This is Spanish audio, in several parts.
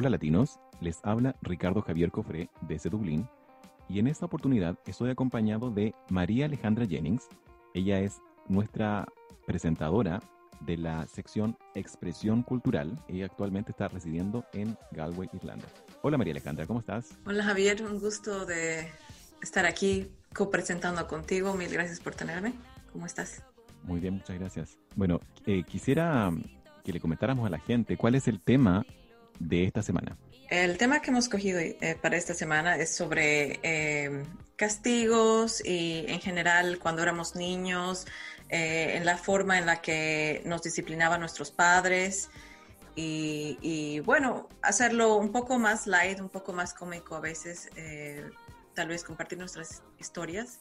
Hola latinos, les habla Ricardo Javier Cofré desde Dublín y en esta oportunidad estoy acompañado de María Alejandra Jennings. Ella es nuestra presentadora de la sección Expresión Cultural. Ella actualmente está residiendo en Galway, Irlanda. Hola María Alejandra, ¿cómo estás? Hola Javier, un gusto de estar aquí copresentando contigo. Mil gracias por tenerme. ¿Cómo estás? Muy bien, muchas gracias. Bueno, eh, quisiera que le comentáramos a la gente cuál es el tema de esta semana. El tema que hemos cogido eh, para esta semana es sobre eh, castigos y en general cuando éramos niños, eh, en la forma en la que nos disciplinaban nuestros padres y, y, bueno, hacerlo un poco más light, un poco más cómico a veces, eh, tal vez compartir nuestras historias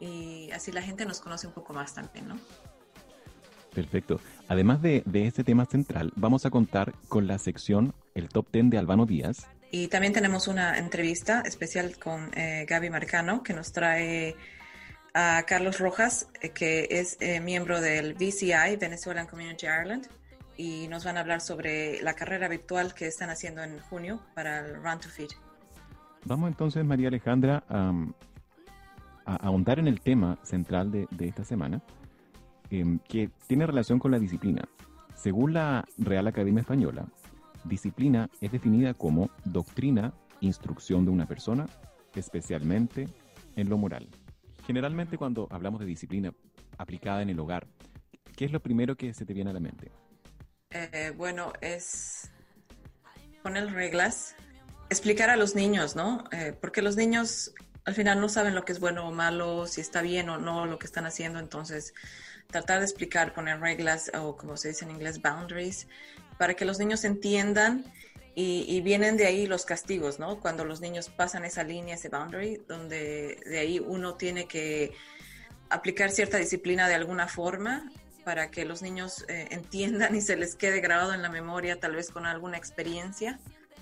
y así la gente nos conoce un poco más también, ¿no? Perfecto. Además de, de, este tema central, vamos a contar con la sección El Top Ten de Albano Díaz. Y también tenemos una entrevista especial con eh, Gaby Marcano que nos trae a Carlos Rojas, eh, que es eh, miembro del VCI, Venezuelan Community Ireland, y nos van a hablar sobre la carrera virtual que están haciendo en junio para el Run to Feed. Vamos entonces, María Alejandra, um, a, a ahondar en el tema central de, de esta semana que tiene relación con la disciplina. Según la Real Academia Española, disciplina es definida como doctrina, instrucción de una persona, especialmente en lo moral. Generalmente cuando hablamos de disciplina aplicada en el hogar, ¿qué es lo primero que se te viene a la mente? Eh, bueno, es poner reglas, explicar a los niños, ¿no? Eh, porque los niños al final no saben lo que es bueno o malo, si está bien o no lo que están haciendo, entonces tratar de explicar, poner reglas o como se dice en inglés, boundaries, para que los niños entiendan y, vienen de ahí los castigos, ¿no? Cuando los niños pasan esa línea, ese boundary, donde de ahí uno tiene que aplicar cierta disciplina de alguna forma para que los niños eh, entiendan y se les quede grabado en la memoria, tal vez con alguna experiencia.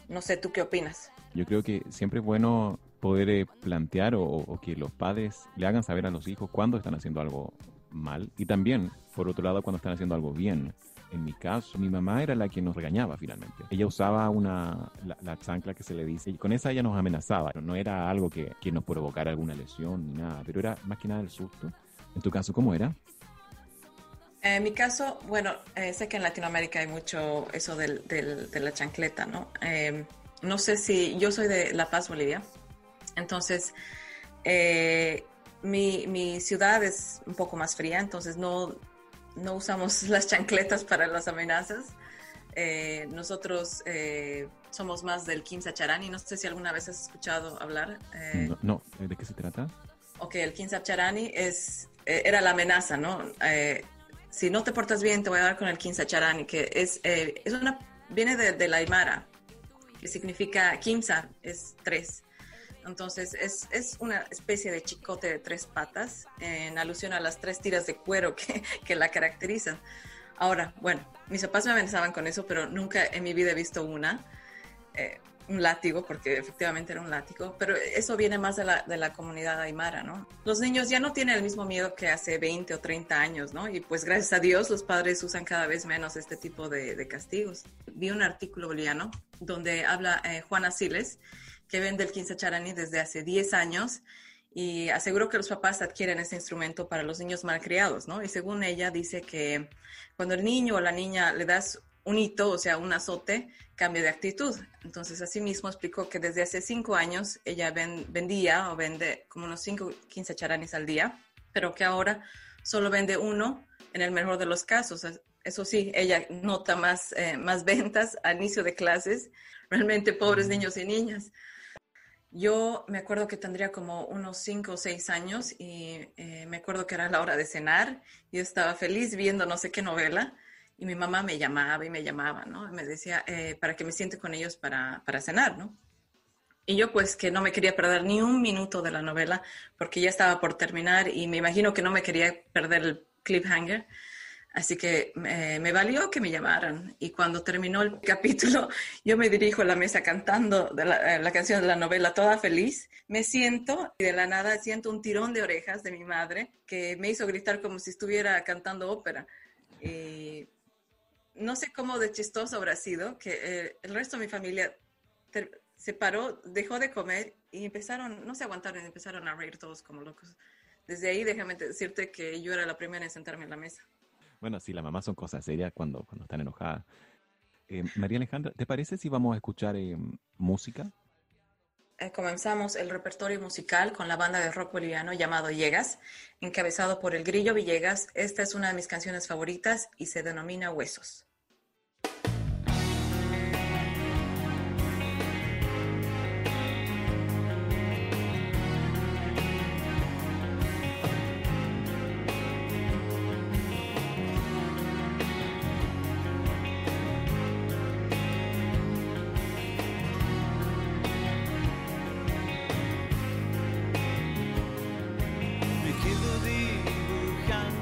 No sé, ¿tú qué opinas? Yo creo que siempre es bueno poder eh, plantear o, o, que los padres le hagan saber a los hijos cuándo están haciendo algo mal y también, por otro lado, cuando están haciendo algo bien. En mi caso, mi mamá era la que nos regañaba finalmente. Ella usaba una, la, la chancla que se le dice y con esa ella nos amenazaba. No era algo que, que nos provocara alguna lesión ni nada, pero era más que nada el susto. En tu caso, ¿cómo era? En mi caso, bueno, eh, sé que en Latinoamérica hay mucho eso del, del, de la chancleta, ¿no? Eh, no sé si yo soy de La Paz, Bolivia, entonces eh, mi, mi, ciudad es un poco más fría, entonces no, no usamos las chancletas para las amenazas. Eh, nosotros eh, somos más del Quimsacharani, no sé si alguna vez has escuchado hablar. Eh, no, no, ¿de qué se trata? Ok, el Quimsacharani es, era la amenaza, ¿no? si no te portas bien, te voy a dar con el Quimsacharani, que es, es una, viene de, de la Aymara, que significa Quimsa, es tres. Entonces es, es, una especie de chicote de tres patas en alusión a las tres tiras de cuero que, que, la caracterizan. Ahora, bueno, mis papás me amenazaban con eso, pero nunca en mi vida he visto una, eh, un látigo, porque efectivamente era un látigo, pero eso viene más de la, de la comunidad aymara, ¿no? Los niños ya no tienen el mismo miedo que hace 20 o 30 años, ¿no? Y pues gracias a Dios los padres usan cada vez menos este tipo de, castigos. Vi un artículo boliviano donde habla eh, Juana Siles, que vende el Quince Charani desde hace 10 años y aseguró que los papás adquieren ese instrumento para los niños malcriados, ¿no? Y según ella dice que cuando el niño o la niña le das un hito, o sea, un azote, cambia de actitud. Entonces, así mismo explicó que desde hace cinco años ella vendía o vende como unos 5, 15 charanis al día, pero que ahora solo vende uno en el mejor de los casos. Eso sí, ella nota más, eh, más ventas al inicio de clases, realmente pobres niños y niñas. Yo me acuerdo que tendría como unos cinco o seis años y eh, me acuerdo que era la hora de cenar. Yo estaba feliz viendo no sé qué novela y mi mamá me llamaba y me llamaba, ¿no? me decía, eh, para que me siente con ellos para, para cenar, ¿no? Y yo pues que no me quería perder ni un minuto de la novela porque ya estaba por terminar y me imagino que no me quería perder el cliffhanger. Así que me valió que me llamaran. Y cuando terminó el capítulo, yo me dirijo a la mesa cantando la, la, canción de la novela, toda feliz. Me siento y de la nada siento un tirón de orejas de mi madre que me hizo gritar como si estuviera cantando ópera. Y no sé cómo de chistoso habrá sido que eh, el resto de mi familia se paró, dejó de comer y empezaron, no se aguantaron, empezaron a reír todos como locos. Desde ahí déjame decirte que yo era la primera en sentarme en la mesa. Bueno, sí, las mamás son cosas serias cuando, cuando están enojadas. Eh, María Alejandra, ¿te parece si vamos a escuchar eh, música? Eh, comenzamos el repertorio musical con la banda de rock boliviano llamado Llegas, encabezado por el Grillo Villegas. Esta es una de mis canciones favoritas y se denomina Huesos. dibujan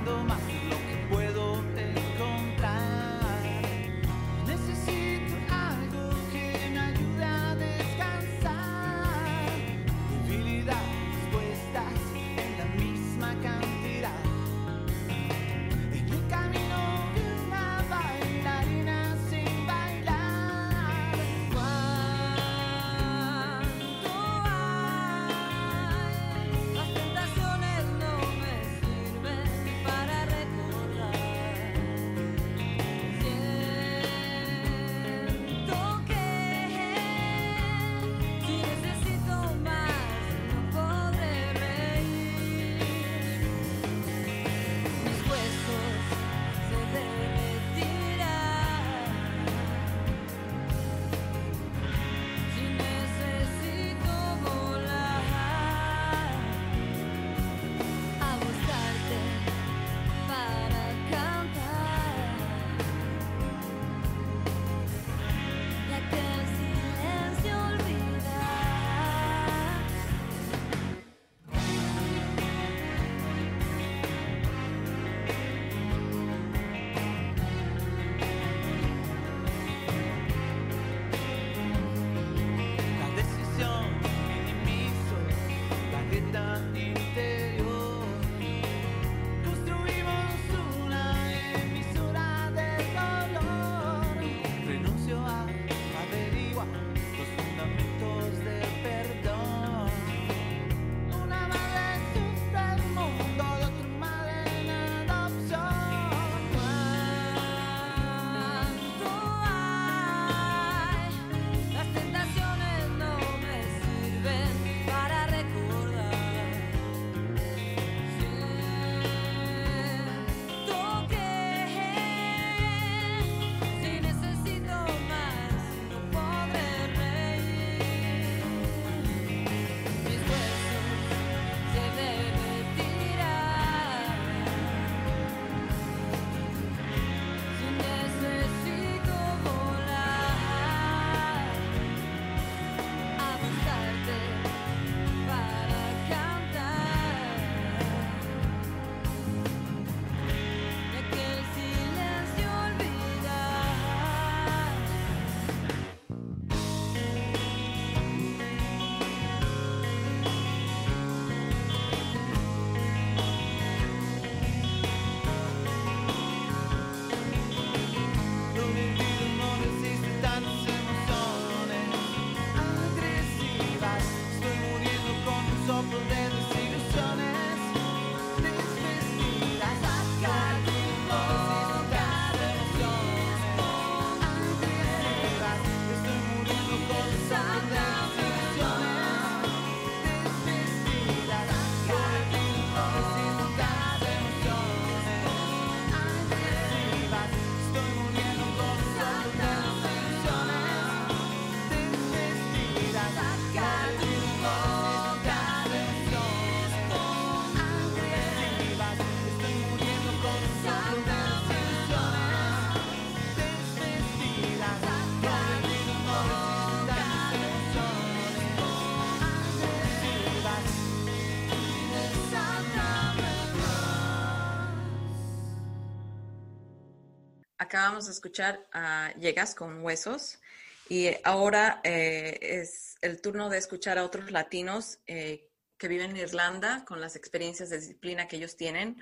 acabamos de escuchar a Llegas con Huesos y ahora eh, es el turno de escuchar a otros latinos eh, que viven en Irlanda con las experiencias de disciplina que ellos tienen.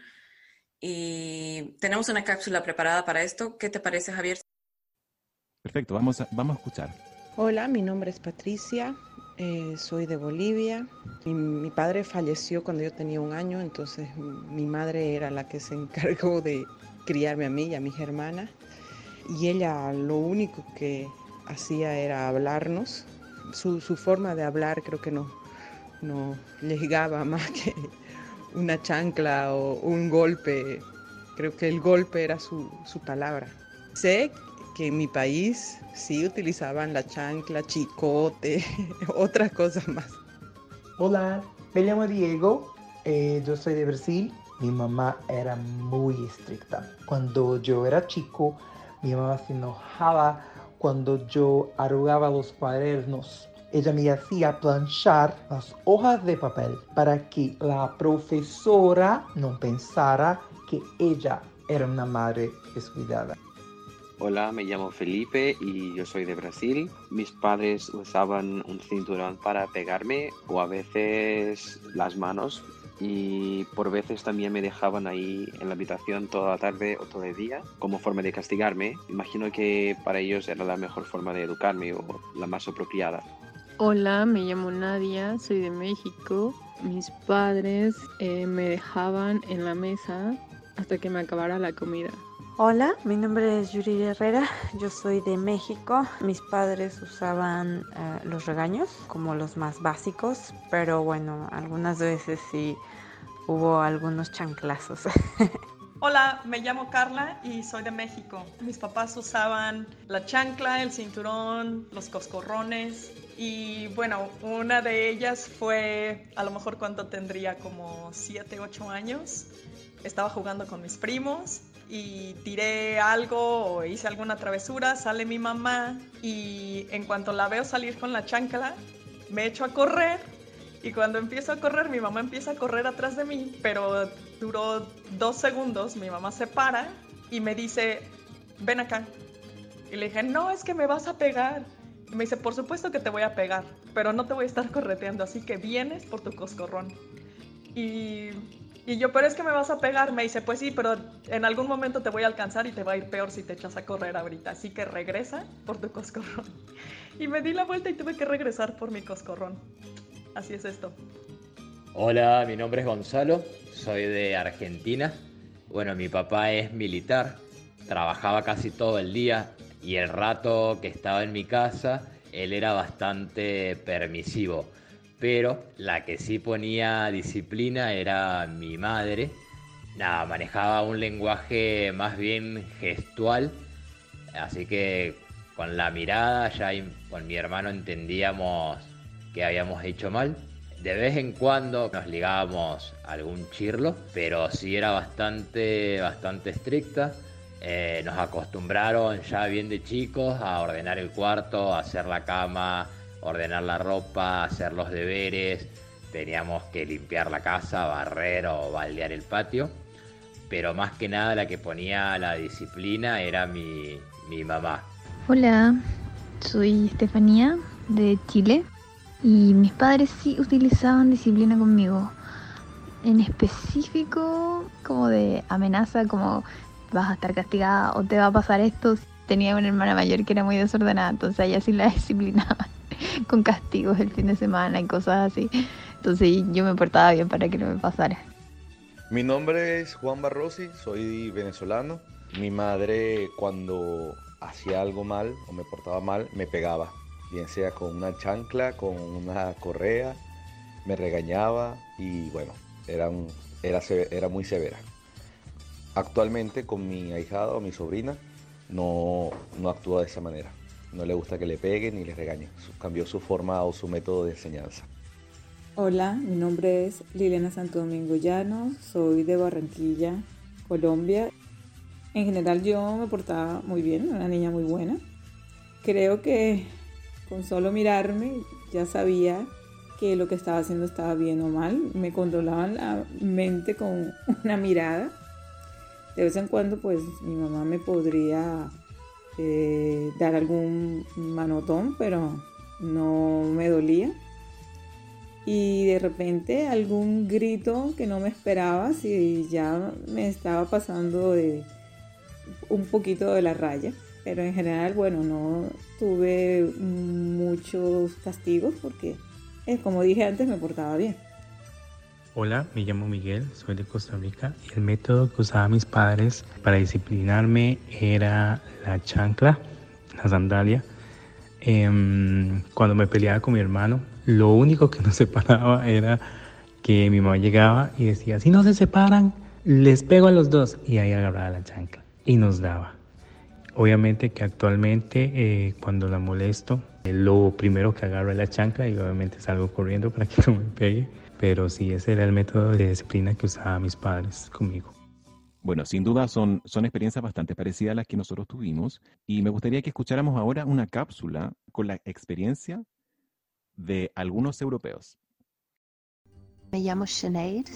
Y tenemos una cápsula preparada para esto. ¿Qué te parece, Javier? Perfecto, vamos a, vamos a escuchar. Hola, mi nombre es Patricia, eh, soy de Bolivia. Mi, mi, padre falleció cuando yo tenía un año, entonces mi madre era la que se encargó de criarme a mí y a mis hermanas. Y ella lo único que hacía era hablarnos. Su, su forma de hablar creo que no, no llegaba más que una chancla o un golpe. Creo que el golpe era su, su palabra. Sé que en mi país sí utilizaban la chancla, chicote, otras cosas más. Hola, me llamo Diego, eh, yo soy de Brasil. Mi mamá era muy estricta. Cuando yo era chico, mi mamá se enojaba cuando yo arrugaba los cuadernos. Ella me hacía planchar las hojas de papel para que la profesora no pensara que ella era una madre descuidada. Hola, me llamo Felipe y yo soy de Brasil. Mis padres usaban un cinturón para pegarme o a veces las manos y por veces también me dejaban ahí en la habitación toda la tarde o todo el día como forma de castigarme. Imagino que para ellos era la mejor forma de educarme o la más apropiada. Hola, me llamo Nadia, soy de México. Mis padres eh, me dejaban en la mesa hasta que me acabara la comida. Hola, mi nombre es Yuri Herrera, yo soy de México. Mis padres usaban eh, los regaños como los más básicos, pero bueno, algunas veces sí hubo algunos chanclazos. Hola, me llamo Carla y soy de México. Mis papás usaban la chancla, el cinturón, los coscorrones y bueno, una de ellas fue a lo mejor cuando tendría como 7, 8 años. Estaba jugando con mis primos y tiré algo o hice alguna travesura, sale mi mamá y en cuanto la veo salir con la chancla, me echo a correr y cuando empiezo a correr, mi mamá empieza a correr atrás de mí, pero duró dos segundos, mi mamá se para y me dice, ven acá. Y le dije, no, es que me vas a pegar. Y me dice, por supuesto que te voy a pegar, pero no te voy a estar correteando, así que vienes por tu coscorrón. Y y yo, pero es que me vas a pegar. Me dice, pues sí, pero en algún momento te voy a alcanzar y te va a ir peor si te echas a correr ahorita. Así que regresa por tu coscorrón. Y me di la vuelta y tuve que regresar por mi coscorrón. Así es esto. Hola, mi nombre es Gonzalo, soy de Argentina. Bueno, mi papá es militar, trabajaba casi todo el día y el rato que estaba en mi casa, él era bastante permisivo pero la que sí ponía disciplina era mi madre. Nada, manejaba un lenguaje más bien gestual, así que con la mirada ya con mi hermano entendíamos que habíamos hecho mal. De vez en cuando nos ligábamos algún chirlo, pero sí era bastante, bastante estricta. Eh, nos acostumbraron ya bien de chicos a ordenar el cuarto, a hacer la cama, ordenar la ropa, hacer los deberes, teníamos que limpiar la casa, barrer o baldear el patio, pero más que nada la que ponía la disciplina era mi, mi mamá. Hola, soy Estefanía de Chile y mis padres sí utilizaban disciplina conmigo. En específico, como de amenaza, como vas a estar castigada o te va a pasar esto. Tenía una hermana mayor que era muy desordenada, entonces ella sí la disciplinaba. con castigos el fin de semana y cosas así. Entonces yo me portaba bien para que no me pasara. Mi nombre es Juan Barrosi, soy venezolano. Mi madre cuando hacía algo mal o me portaba mal me pegaba, bien sea con una chancla, con una correa, me regañaba y bueno, era, era, era muy severa. Actualmente con mi ahijada o mi sobrina no, no actúa de esa manera no le gusta que le peguen ni le regañen. Cambió su forma o su método de enseñanza. Hola, mi nombre es Liliana Santo Domingo Llano, soy de Barranquilla, Colombia. En general yo me portaba muy bien, una niña muy buena. Creo que con solo mirarme ya sabía que lo que estaba haciendo estaba bien o mal. Me controlaban la mente con una mirada De vez en cuando pues mi mamá me podría eh, dar algún manotón, pero no me dolía. Y de repente algún grito que no me esperaba, si ya me estaba pasando de un poquito de la raya. Pero en general, bueno, no tuve muchos castigos porque, eh, como dije antes, me portaba bien. Hola, me llamo Miguel, soy de Costa Rica y el método que usaban mis padres para disciplinarme era la chancla, la sandalia. Em, cuando me peleaba con mi hermano, lo único que nos separaba era que mi mamá llegaba y decía, si no se separan, les pego a los dos. Y ahí agarraba la chancla y nos daba. Obviamente que actualmente eh, cuando la molesto, lo primero que agarro es la chancla y obviamente salgo corriendo para que no me pegue. Pero sí, ese era el método de disciplina que usaban mis padres conmigo. Bueno, sin duda son, son experiencias bastante parecidas a las que nosotros tuvimos y me gustaría que escucháramos ahora una cápsula con la experiencia de algunos europeos. Me llamo Sinead,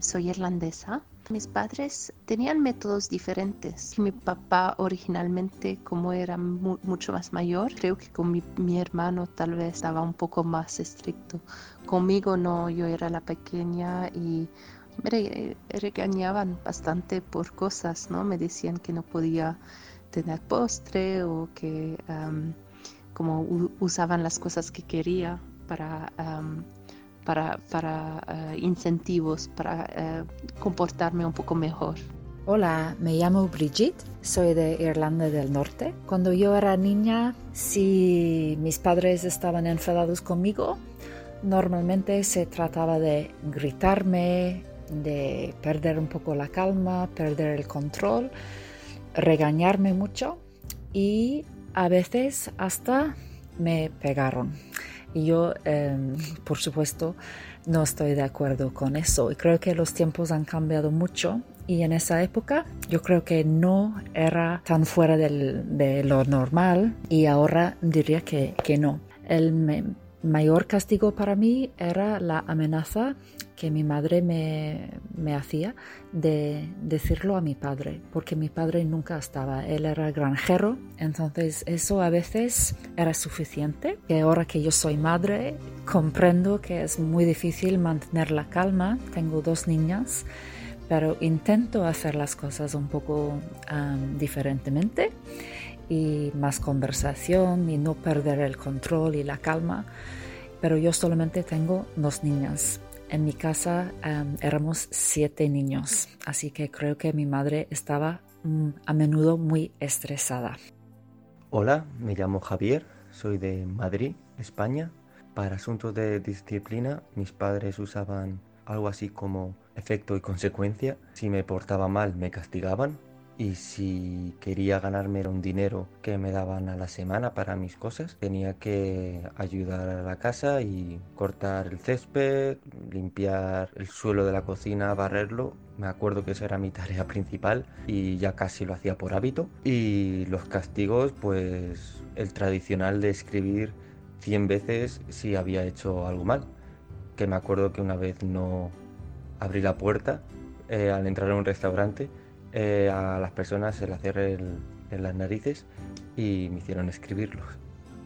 soy irlandesa. Mis padres tenían métodos diferentes. Mi papá originalmente, como era mucho más mayor, creo que con mi, mi, hermano tal vez estaba un poco más estricto. Conmigo no, yo era la pequeña y me regañaban bastante por cosas, ¿no? Me decían que no podía tener postre o que como usaban las cosas que quería para para, para eh, incentivos, para eh, comportarme un poco mejor. Hola, me llamo Brigitte, soy de Irlanda del Norte. Cuando yo era niña, si mis padres estaban enfadados conmigo, normalmente se trataba de gritarme, de perder un poco la calma, perder el control, regañarme mucho y a veces hasta me pegaron. Y yo, em, por supuesto, no estoy de acuerdo con eso. Y creo que los tiempos han cambiado mucho. Y en esa época yo creo que no era tan fuera de lo normal. Y ahora diría que, que no. El mayor castigo para mí era la amenaza que mi madre me, me, hacía de decirlo a mi padre, porque mi padre nunca estaba, él era granjero, entonces eso a veces era suficiente, que ahora que yo soy madre comprendo que es muy difícil mantener la calma, tengo dos niñas, pero intento hacer las cosas un poco diferentemente y más conversación y no perder el control y la calma. Pero yo solamente tengo dos niñas. En mi casa éramos siete niños, así que creo que mi madre estaba mm, a menudo muy estresada. Hola, me llamo Javier, soy de Madrid, España. Para asuntos de disciplina, mis padres usaban algo así como efecto y consecuencia. Si me portaba mal, me castigaban y si quería ganarme un dinero que me daban a la semana para mis cosas, tenía que ayudar a la casa y cortar el césped, limpiar el suelo de la cocina, barrerlo. Me acuerdo que esa era mi tarea principal y ya casi lo hacía por hábito. Y los castigos, pues el tradicional de escribir 100 veces si había hecho algo mal. Que me acuerdo que una vez no abrí la puerta eh, al entrar a un restaurante eh, a las personas se las cerré en las narices y me hicieron escribirlos.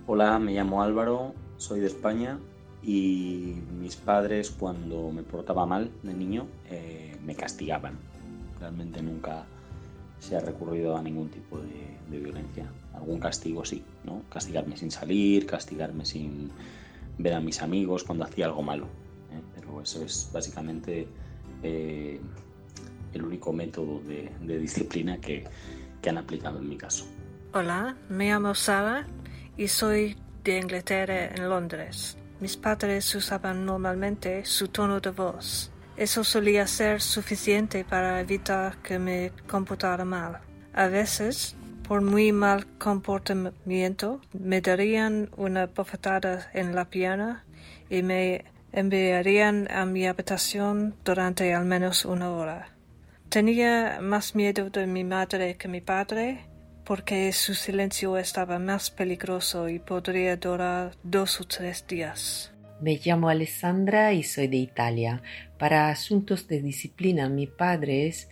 Hola, me llamo Álvaro, soy de España y mis padres cuando me portaba mal de niño eh, me castigaban. Realmente nunca se ha recurrido a ningún tipo de, violencia. Algún castigo sí, ¿no? Castigarme sin salir, castigarme sin ver a mis amigos cuando hacía algo malo. ¿eh? Pero eso es básicamente el único método de, disciplina que, que han aplicado en mi caso. Hola, me llamo Sara y soy de Inglaterra en Londres. Mis padres usaban normalmente su tono de voz. Eso solía ser suficiente para evitar que me comportara mal. A veces, por muy mal comportamiento, me darían una bofetada en la pierna y me enviarían a mi habitación durante al menos una hora. Tenía más miedo de mi madre que mi padre, porque su silencio estaba más peligroso y podría durar dos o tres días. Me llamo Alessandra y soy de Italia. Para asuntos de disciplina, mis padres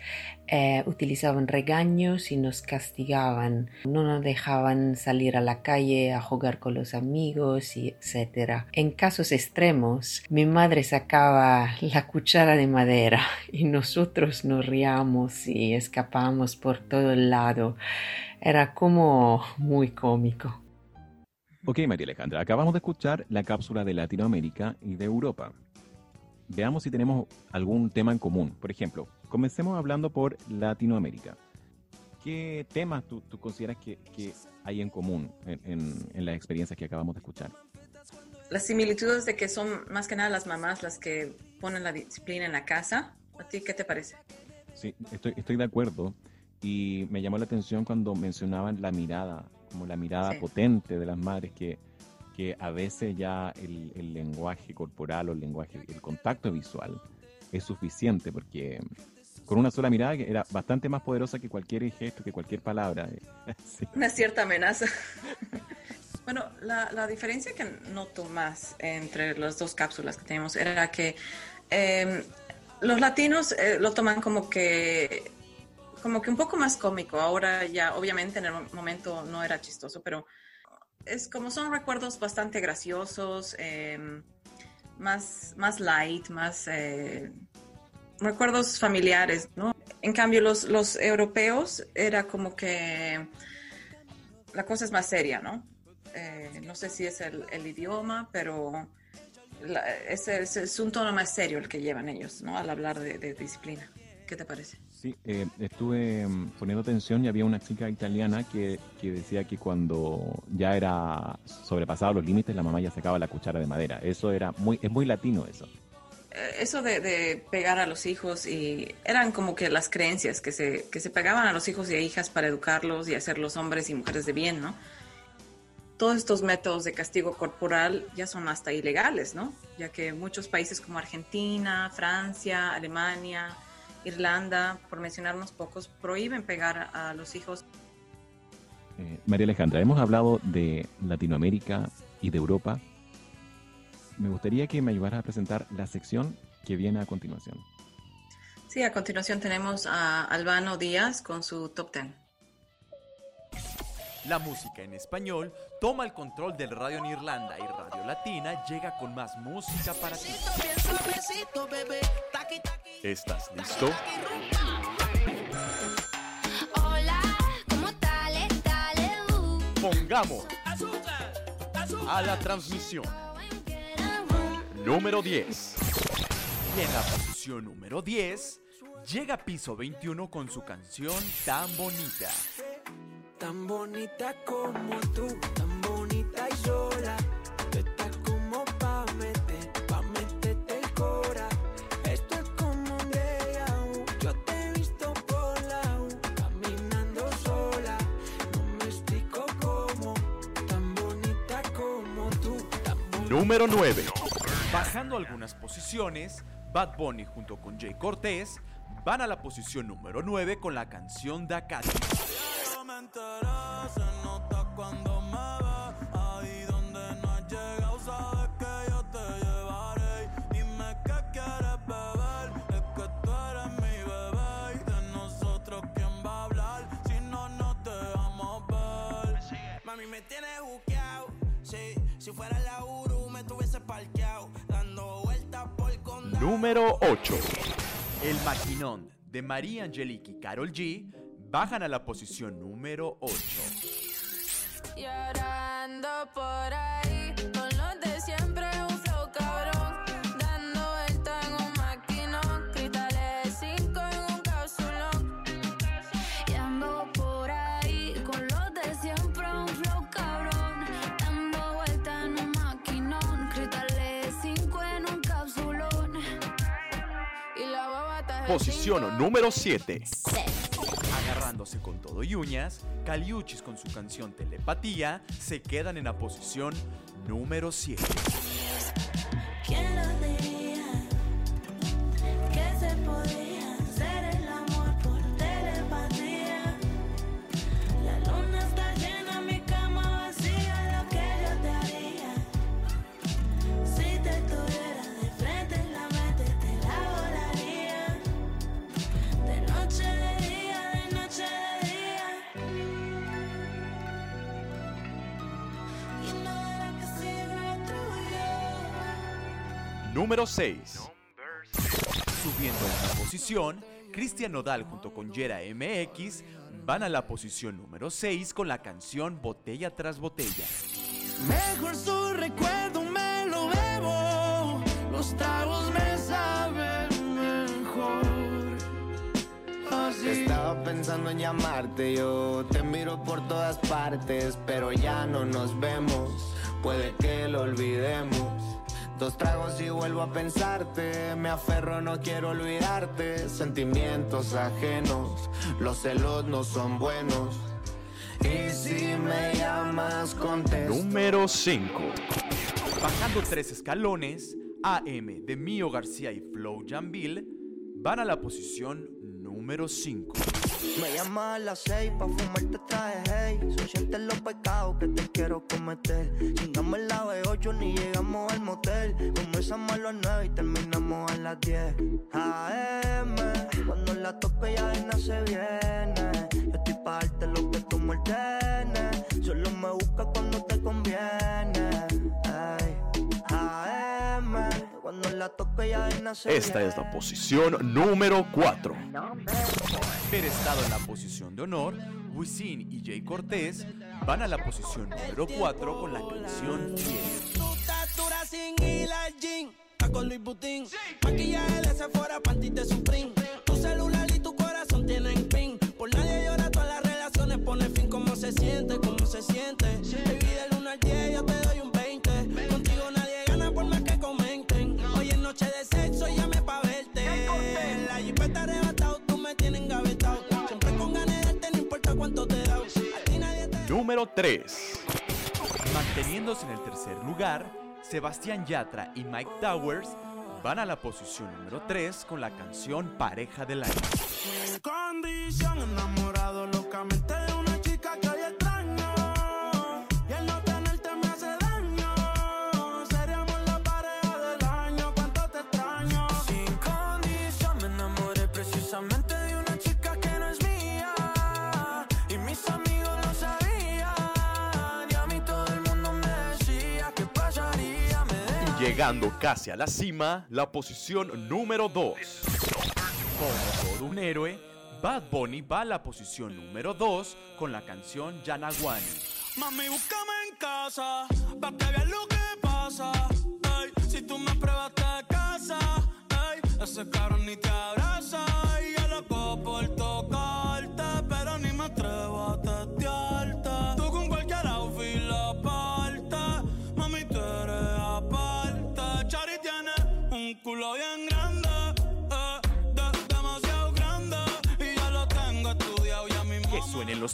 eh, utilizaban regaños y nos castigaban. No nos dejaban salir a la calle a jugar con los amigos y etc. En casos extremos, mi madre sacaba la cuchara de madera y nosotros nos riamos y escapamos por todo el lado. Era como muy cómico. Ok, María Alejandra, acabamos de escuchar la cápsula de Latinoamérica y de Europa. Veamos si tenemos algún tema en común. Por ejemplo, comencemos hablando por Latinoamérica. ¿Qué temas tú, consideras que, hay en común en, las experiencias que acabamos de escuchar? Las similitudes de que son más que nada las mamás las que ponen la disciplina en la casa. ¿A ti qué te parece? Sí, estoy, estoy de acuerdo. Y me llamó la atención cuando mencionaban la mirada como la mirada potente de las madres que, que a veces ya el, lenguaje corporal o el lenguaje, el contacto visual es suficiente porque con una sola mirada era bastante más poderosa que cualquier gesto, que cualquier palabra. Una cierta amenaza. bueno, la, diferencia que noto más entre las dos cápsulas que tenemos era que em, los latinos eh, lo toman como que como que un poco más cómico. Ahora ya, obviamente en el momento no era chistoso, pero es como son recuerdos bastante graciosos, em, más, más light, más eh, recuerdos familiares, ¿no? En cambio, los, los europeos era como que la cosa es más seria, ¿no? Eh, no sé si es el, idioma, pero es, es, un tono más serio el que llevan ellos, ¿no? Al hablar de disciplina. ¿Qué te parece? Sí, eh, estuve mm, poniendo atención y había una chica italiana que, decía que cuando ya era sobrepasado los límites, la mamá ya sacaba la cuchara de madera. Eso era muy, es muy latino eso. Eh, eso de, pegar a los hijos y eran como que las creencias que se, que se pegaban a los hijos y a hijas para educarlos y hacerlos hombres y mujeres de bien, ¿no? Todos estos métodos de castigo corporal ya son hasta ilegales, ¿no? Ya que muchos países como Argentina, Francia, Alemania, Irlanda, por mencionar unos pocos, prohíben pegar a los hijos. Eh, María Alejandra, hemos hablado de Latinoamérica y de Europa. Me gustaría que me ayudaras a presentar la sección que viene a continuación. Sí, a continuación tenemos a Albano Díaz con su top 10. La música en español toma el control del radio en Irlanda y Radio Latina llega con más música para ti. ¿Estás listo? Hola, ¿cómo Pongamos a la transmisión. Número 10. Y en la posición número 10 llega Piso 21 con su canción Tan Bonita. Tan bonita como tú, tan bonita y sola. Tú estás como pa' meter, pa' meterte el cora. Esto es como un déjà Yo te he visto por la U, caminando sola. No me explico cómo, tan bonita como tú. Número 9. Bajando algunas posiciones, Bad Bunny junto con Jay Cortés van a la posición número 9 con la canción Se nota cuando me ve. Ahí donde no has llegado, sabes que yo te llevaré. Dime qué quieres beber, es que tú eres mi bebé. Y de nosotros, ¿quién va a hablar? Si no, no te vamos a ver. Mami, me tienes buqueado. Sí, si fuera la Uru, me tuviese parqueado. Dando vueltas por condado. Número 8. El maquinón de María Angelique y Carol G bajan a la posición número 8. Llorando por ahí, con los de siempre, un flow cabrón. Dando vuelta en un maquinón, cristales 5 en un cápsulón. Y ando por ahí, con los de siempre, un flow cabrón. Dando vuelta en un maquinón, cristales 5 en un cápsulón. Y la baba Posición número 7 con todo y uñas, Caliuchis con su canción Telepatía se quedan en la posición número 7. Número 6. Subiendo una posición, Cristian Nodal junto con Yera MX van a la posición número 6 con la canción Botella tras Botella. Mejor su recuerdo me lo bebo, los tragos me saben mejor. Así. Estaba pensando en llamarte, yo te miro por todas partes, pero ya no nos vemos, puede que lo olvidemos. Dos tragos y vuelvo a pensarte, me aferro, no quiero olvidarte, sentimientos ajenos, los celos no son buenos. Y si me llamas, contesto. Número 5. Bajando tres escalones, AM de Mio García y Flow Jambil van a la posición número 5. Me llama a las seis pa' fumarte traje hey. Sienten los pecados que te quiero cometer. Chingamos el la B8 ni llegamos al motel. Comenzamos a las 9 y terminamos a las 10 AM Cuando la toque ya de se viene. Yo estoy pa' darte lo que tú me la toque ya de se Esta es la posición número 4. Per estado en la posición de honor, Wisin y Jay Cortés van a la posición número 4 con la canción Fiel. Tu estatura sin hilar jean, con Luis Butín. Maquillaje de Sephora, panty de Supreme. Tu celular y tu corazón tienen pin. Por nadie llora, todas las relaciones pone fin. ¿Cómo se siente? ¿Cómo se siente? Baby, del 1 al 10 yo Número 3. Manteniéndose en el tercer lugar, Sebastián Yatra y Mike Towers van a la posición número 3 con la canción Pareja del Año. Condición enamorado locamente de una Llegando casi a la cima, la posición número 2. Como todo un héroe, Bad Bunny va a la posición número 2 con la canción Yanaguani. Mami, búscame en casa, pa' que veas lo que pasa. Ey, si tú me pruebas de casa, ey, ese cabrón ni te abraza.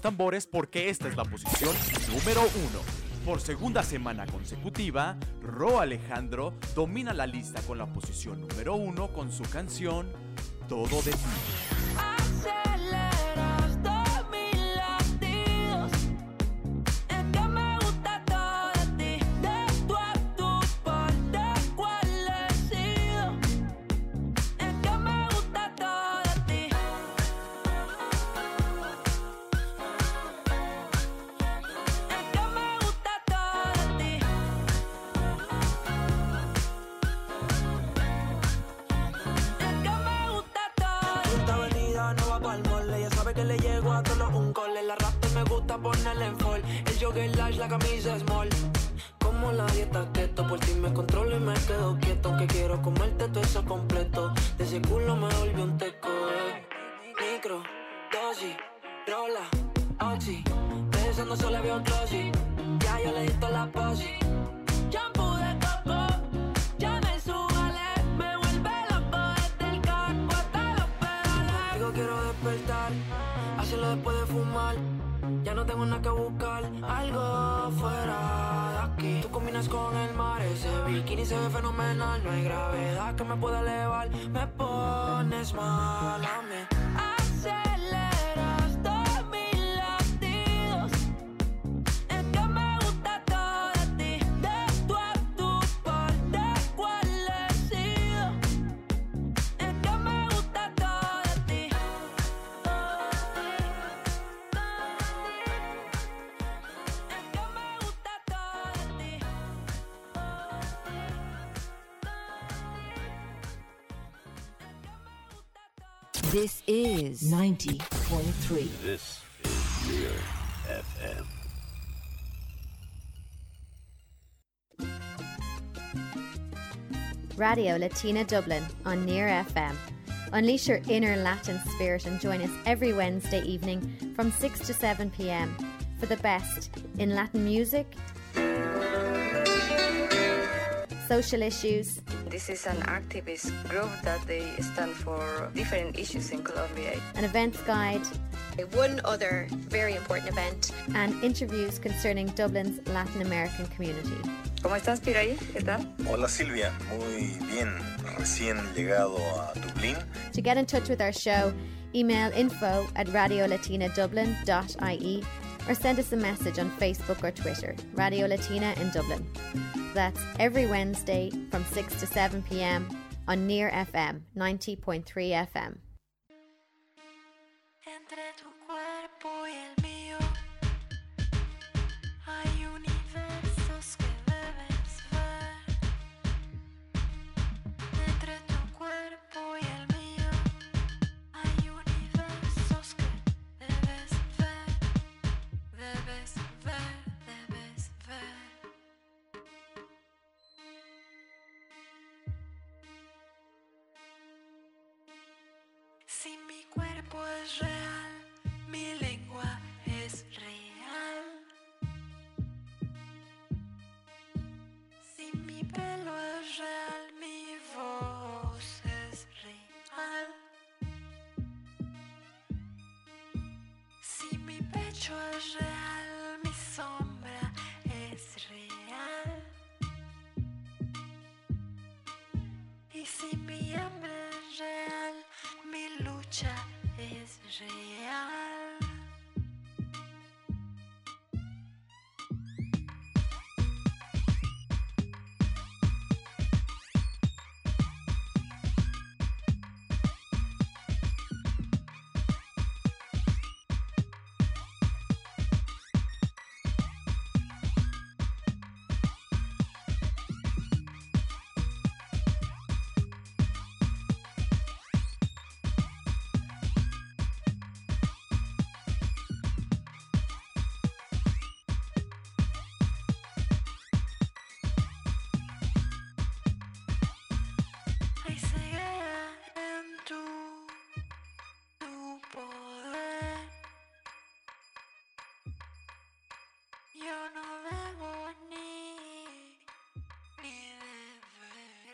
Tambores porque esta es la posición número 1. Por segunda semana consecutiva, Ro Alejandro domina la lista con la posición número 1 con su canción Todo de ti. This is 90.3. This is Near FM. Radio Latina Dublin on Near FM. Unleash your inner Latin spirit and join us every Wednesday evening from 6 to 7 pm for the best in Latin music, social issues, This is an activist group that they stand for different issues in Colombia. an events guide, One other very important event. and interviews concerning Dublin's Latin American community. ¿Cómo estás, Piraí? ¿Qué tal? Hola Silvia, muy bien, recién llegado a Dublín. To get in touch with our show, email info at radiolatinadublin.ie or send us a message on Facebook or Twitter, Radio Latina in Dublin. That's every Wednesday from 6 to 7 pm on Near FM 90.3 FM. Cuerpo es real, mi lengua es real. Si mi pelo es real, mi voz es real. Si mi pecho es real, mi sombra es real. Y si mi hambre es real, mi lucha es real.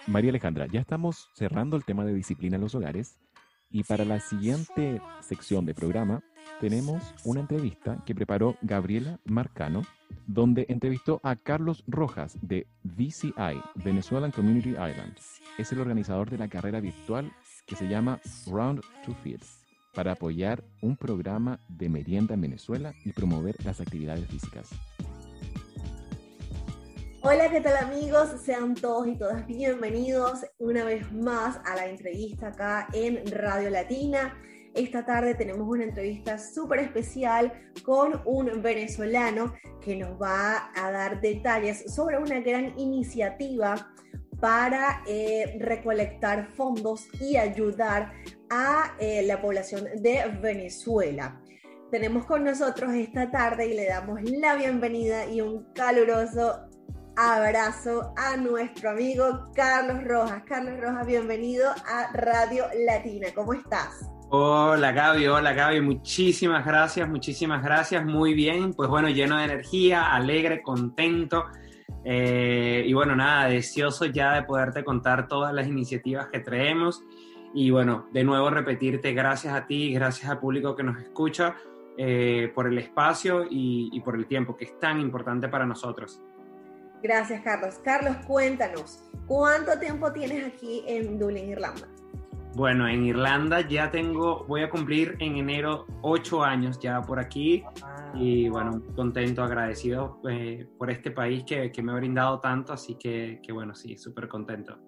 María Alejandra, ya estamos cerrando el tema de disciplina en los hogares y para la siguiente sección de programa tenemos una entrevista que preparó Gabriela Marcano, donde entrevistó a Carlos Rojas de VCI, Venezuelan Community Island. Es el organizador de la carrera virtual que se llama Round to Feed, para apoyar un programa de merienda en Venezuela y promover las actividades físicas. Hola, ¿qué tal amigos? Sean todos y todas bienvenidos una vez más a la entrevista acá en Radio Latina. Esta tarde tenemos una entrevista súper especial con un venezolano que nos va a dar detalles sobre una gran iniciativa para eh, recolectar fondos y ayudar a eh, la población de Venezuela. Tenemos con nosotros esta tarde y le damos la bienvenida y un caluroso abrazo a nuestro amigo Carlos Rojas. Carlos Rojas, bienvenido a Radio Latina. ¿Cómo estás? Hola Gaby, hola Gaby, muchísimas gracias, muchísimas gracias, muy bien, pues bueno, lleno de energía, alegre, contento eh, y bueno, nada, deseoso ya de poderte contar todas las iniciativas que traemos y bueno, de nuevo repetirte gracias a ti, gracias al público que nos escucha eh, por el espacio y, y por el tiempo que es tan importante para nosotros. Gracias, Carlos. Carlos, cuéntanos, ¿cuánto tiempo tienes aquí en Dublín, Irlanda? Bueno, en Irlanda ya tengo, voy a cumplir en enero ocho años ya por aquí y bueno, contento, agradecido eh, por este país que, que, me ha brindado tanto, así que, que bueno, sí, súper contento.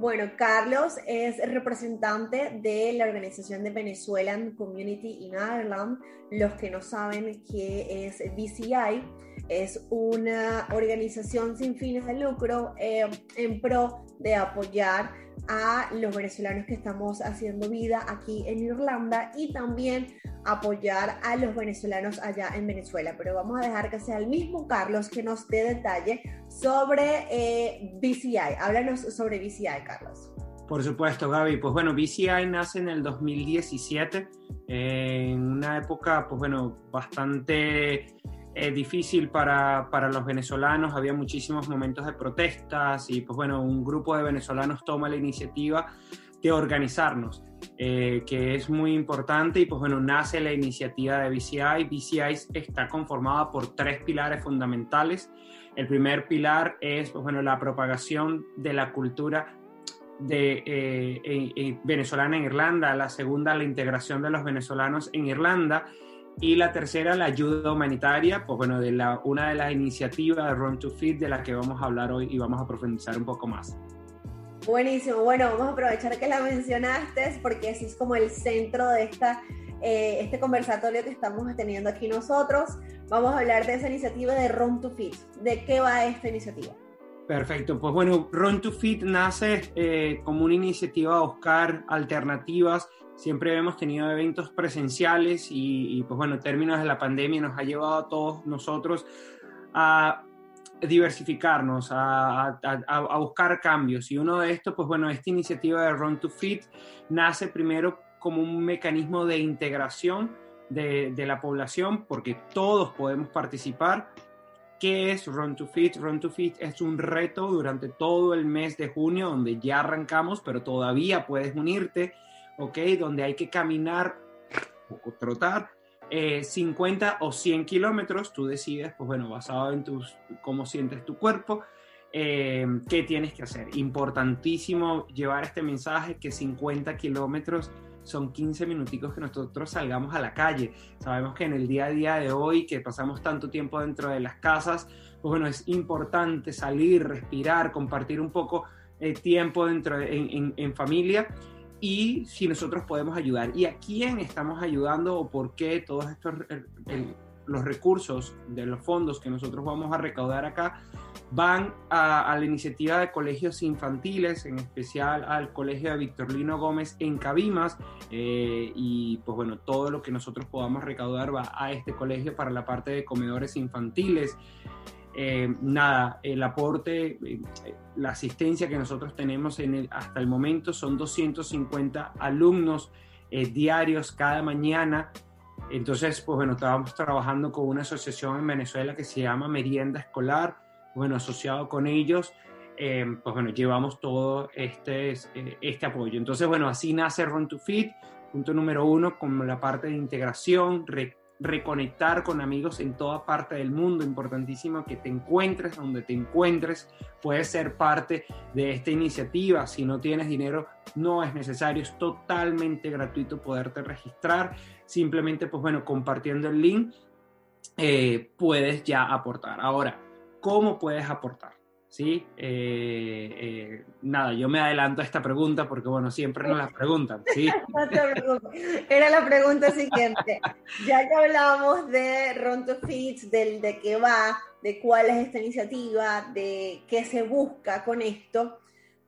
Bueno, Carlos es representante de la organización de Venezuelan Community in Ireland. Los que no saben qué es BCI, es una organización sin fines de lucro eh, en pro de apoyar a los venezolanos que estamos haciendo vida aquí en Irlanda y también apoyar a los venezolanos allá en Venezuela. Pero vamos a dejar que sea el mismo Carlos que nos dé detalle sobre eh, BCI. Háblanos sobre BCI, Carlos. Por supuesto, Gaby. Pues bueno, BCI nace en el 2017, en una época, pues bueno, bastante eh, difícil para, para, los venezolanos. Había muchísimos momentos de protestas y, pues bueno, un grupo de venezolanos toma la iniciativa de organizarnos, eh, que es muy importante y, pues bueno, nace la iniciativa de BCI. BCI está conformada por tres pilares fundamentales. El primer pilar es, pues bueno, la propagación de la cultura de, eh, venezolana en Irlanda, la segunda la integración de los venezolanos en Irlanda y la tercera la ayuda humanitaria, pues bueno, de la, una de las iniciativas de Run to Feed de la que vamos a hablar hoy y vamos a profundizar un poco más. Buenísimo, bueno, vamos a aprovechar que la mencionaste porque ese es como el centro de esta, eh, este conversatorio que estamos teniendo aquí nosotros. Vamos a hablar de esa iniciativa de Run to Feed. ¿De qué va esta iniciativa? Perfecto, pues bueno, Run to Fit nace eh, como una iniciativa a buscar alternativas. Siempre hemos tenido eventos presenciales y, pues bueno, términos de la pandemia nos ha llevado a todos nosotros a diversificarnos, a, a, buscar cambios. Y uno de estos, pues bueno, esta iniciativa de Run to Fit nace primero como un mecanismo de integración de, de la población, porque todos podemos participar ¿Qué es Run to Fit? Run to Fit es un reto durante todo el mes de junio donde ya arrancamos, pero todavía puedes unirte, ¿ok? Donde hay que caminar o trotar 50 eh, o 100 kilómetros, tú decides, pues bueno, basado en tus, cómo sientes tu cuerpo, eh, qué tienes que hacer. Importantísimo llevar este mensaje que 50 kilómetros son 15 minuticos que nosotros salgamos a la calle. Sabemos que en el día a día de hoy, que pasamos tanto tiempo dentro de las casas, pues bueno, es importante salir, respirar, compartir un poco el eh, tiempo dentro en, en, familia y si nosotros podemos ayudar. ¿Y a quién estamos ayudando o por qué todos estos los recursos de los fondos que nosotros vamos a recaudar acá van a, la iniciativa de colegios infantiles, en especial al colegio de Victorino Gómez en Cabimas, eh, y pues bueno, todo lo que nosotros podamos recaudar va a este colegio para la parte de comedores infantiles. Eh, nada, el aporte, eh, la asistencia que nosotros tenemos en hasta el momento son 250 alumnos diarios cada mañana entonces, pues bueno, estábamos trabajando con una asociación en Venezuela que se llama Merienda Escolar, bueno, asociado con ellos, eh, pues bueno, llevamos todo este, eh, este apoyo. Entonces, bueno, así nace Run to Fit, punto número uno, con la parte de integración, reconectar con amigos en toda parte del mundo, importantísimo que te encuentres donde te encuentres, puedes ser parte de esta iniciativa, si no tienes dinero no es necesario, es totalmente gratuito poderte registrar, simplemente pues bueno, compartiendo el link eh, puedes ya aportar. Ahora, ¿cómo puedes aportar? ¿sí? Eh, eh, nada, yo me adelanto a esta pregunta porque, bueno, siempre nos la preguntan, ¿sí? Era la pregunta siguiente. Ya que hablamos de Ronto Fits, del de qué va, de cuál es esta iniciativa, de qué se busca con esto,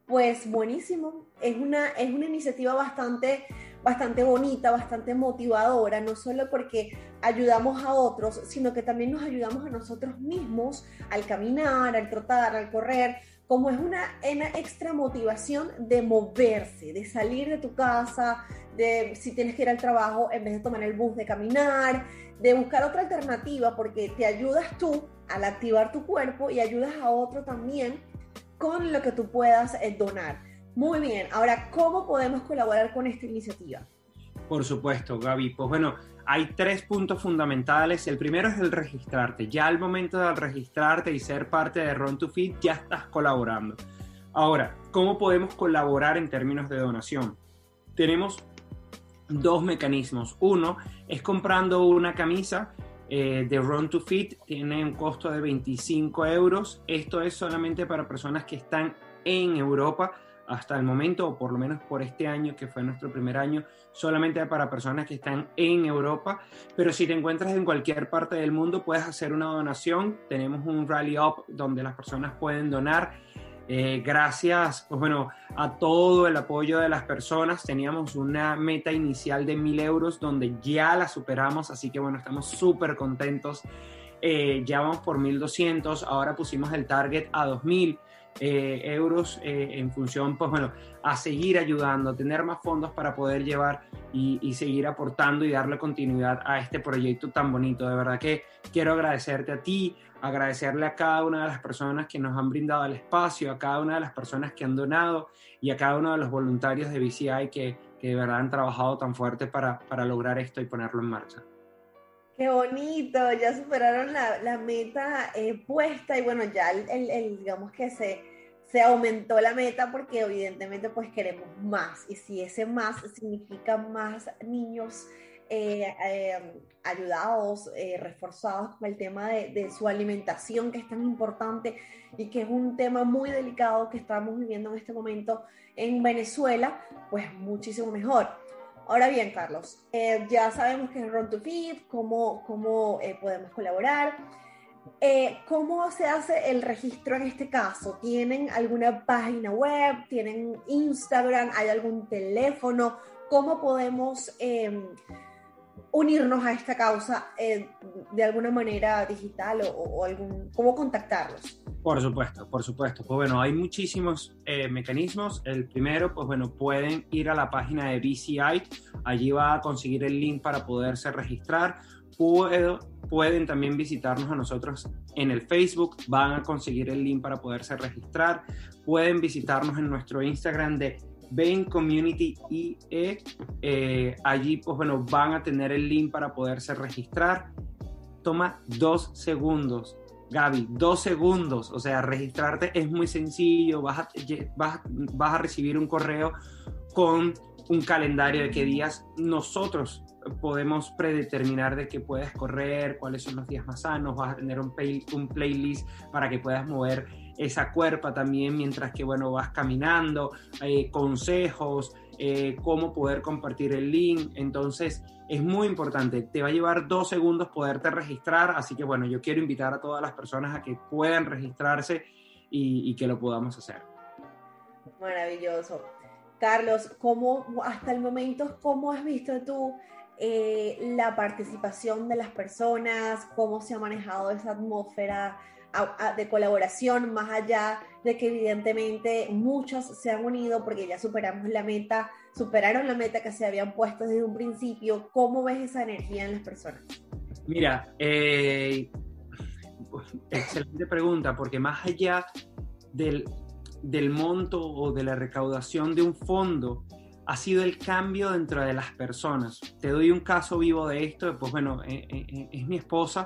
pues buenísimo. Es una, es una iniciativa bastante bastante bonita, bastante motivadora, no solo porque ayudamos a otros, sino que también nos ayudamos a nosotros mismos al caminar, al trotar, al correr, como es una, una extra motivación de moverse, de salir de tu casa, de si tienes que ir al trabajo en vez de tomar el bus, de caminar, de buscar otra alternativa, porque te ayudas tú al activar tu cuerpo y ayudas a otro también con lo que tú puedas eh, donar. Muy bien, ahora, ¿cómo podemos colaborar con esta iniciativa? Por supuesto, Gaby. Pues bueno, hay tres puntos fundamentales. El primero es el registrarte. Ya al momento de registrarte y ser parte de Run to Feed, ya estás colaborando. Ahora, ¿cómo podemos colaborar en términos de donación? Tenemos dos mecanismos. Uno es comprando una camisa eh, de Run to Fit, tiene un costo de 25 euros. Esto es solamente para personas que están en Europa hasta el momento, o por lo menos por este año, que fue nuestro primer año, solamente para personas que están en Europa. Pero si te encuentras en cualquier parte del mundo, puedes hacer una donación. Tenemos un Rally Up donde las personas pueden donar. Eh, gracias, pues bueno, a todo el apoyo de las personas. Teníamos una meta inicial de mil euros donde ya la superamos, así que bueno, estamos súper contentos. Eh, ya vamos por 1200, ahora pusimos el target a 2000 eh, euros en función, pues bueno, a seguir ayudando, a tener más fondos para poder llevar y, y, seguir aportando y darle continuidad a este proyecto tan bonito. De verdad que quiero agradecerte a ti, agradecerle a cada una de las personas que nos han brindado el espacio, a cada una de las personas que han donado y a cada uno de los voluntarios de BCI que, que de verdad han trabajado tan fuerte para, para, lograr esto y ponerlo en marcha. Qué bonito, ya superaron la, la meta eh, puesta y bueno, ya el, el, el, digamos que se, se aumentó la meta porque evidentemente pues queremos más y si ese más significa más niños eh, eh, ayudados, eh, reforzados con el tema de, de, su alimentación, que es tan importante y que es un tema muy delicado que estamos viviendo en este momento en Venezuela, pues muchísimo mejor. Ahora bien, Carlos, eh, ya sabemos que es Run to Feed, cómo, cómo eh, podemos colaborar. ¿Cómo se hace el registro en este caso? ¿Tienen alguna página web? ¿Tienen Instagram? ¿Hay algún teléfono? ¿Cómo podemos em, unirnos a esta causa eh, de alguna manera digital o, algún, cómo contactarlos? Por supuesto, por supuesto. Pues bueno, hay muchísimos eh, mecanismos. El primero, pues bueno, pueden ir a la página de BCI, allí va a conseguir el link para poderse registrar. Pueden también visitarnos a nosotros en el Facebook, van a conseguir el link para poderse registrar. Pueden visitarnos en nuestro Instagram de Bain Community IE. Eh, allí, pues bueno, van a tener el link para poderse registrar. Toma dos segundos. Gaby, dos segundos. O sea, registrarte es muy sencillo. Vas a, vas, recibir un correo con un calendario de qué días nosotros podemos predeterminar de qué puedes correr, cuáles son los días más sanos, vas a tener un playlist para que puedas mover esa cuerpa también mientras que, bueno, vas caminando, eh, consejos, eh, cómo poder compartir el link. Entonces, es muy importante. Te va a llevar dos segundos poderte registrar, así que, bueno, yo quiero invitar a todas las personas a que puedan registrarse y, que lo podamos hacer. Maravilloso. Carlos, ¿cómo hasta el momento, cómo has visto tú eh, la participación de las personas, cómo se ha manejado esa atmósfera de colaboración, más allá de que evidentemente muchos se han unido porque ya superamos la meta, superaron la meta que se habían puesto desde un principio. ¿Cómo ves esa energía en las personas? Mira, eh, excelente pregunta, porque más allá del, del monto o de la recaudación de un fondo, ha sido el cambio dentro de las personas. Te doy un caso vivo de esto, pues bueno, eh, eh, es mi esposa,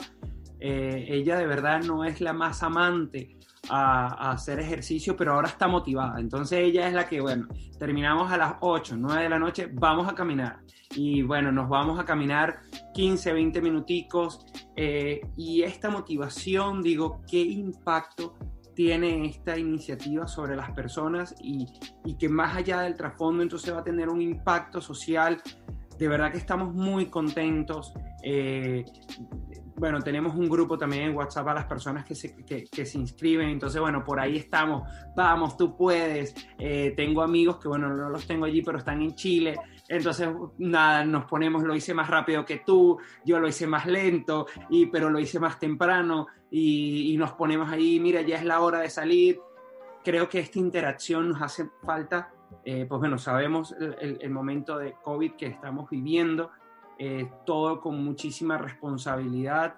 eh, ella de verdad no es la más amante a, a, hacer ejercicio, pero ahora está motivada. Entonces ella es la que, bueno, terminamos a las 8, 9 de la noche, vamos a caminar. Y bueno, nos vamos a caminar 15, 20 minuticos. y esta motivación, digo, ¿qué impacto tiene esta iniciativa sobre las personas y, y, que más allá del trasfondo entonces va a tener un impacto social. De verdad que estamos muy contentos. Eh, bueno, tenemos un grupo también en WhatsApp a las personas que se, que, se inscriben, entonces bueno, por ahí estamos, vamos, tú puedes. Eh, tengo amigos que bueno, no los tengo allí, pero están en Chile. Entonces, nada, nos ponemos, lo hice más rápido que tú, yo lo hice más lento, y, pero lo hice más temprano, y, y nos ponemos ahí, mira, ya es la hora de salir. Creo que esta interacción nos hace falta, eh, pues bueno, sabemos el, momento de COVID que estamos viviendo, eh, todo con muchísima responsabilidad,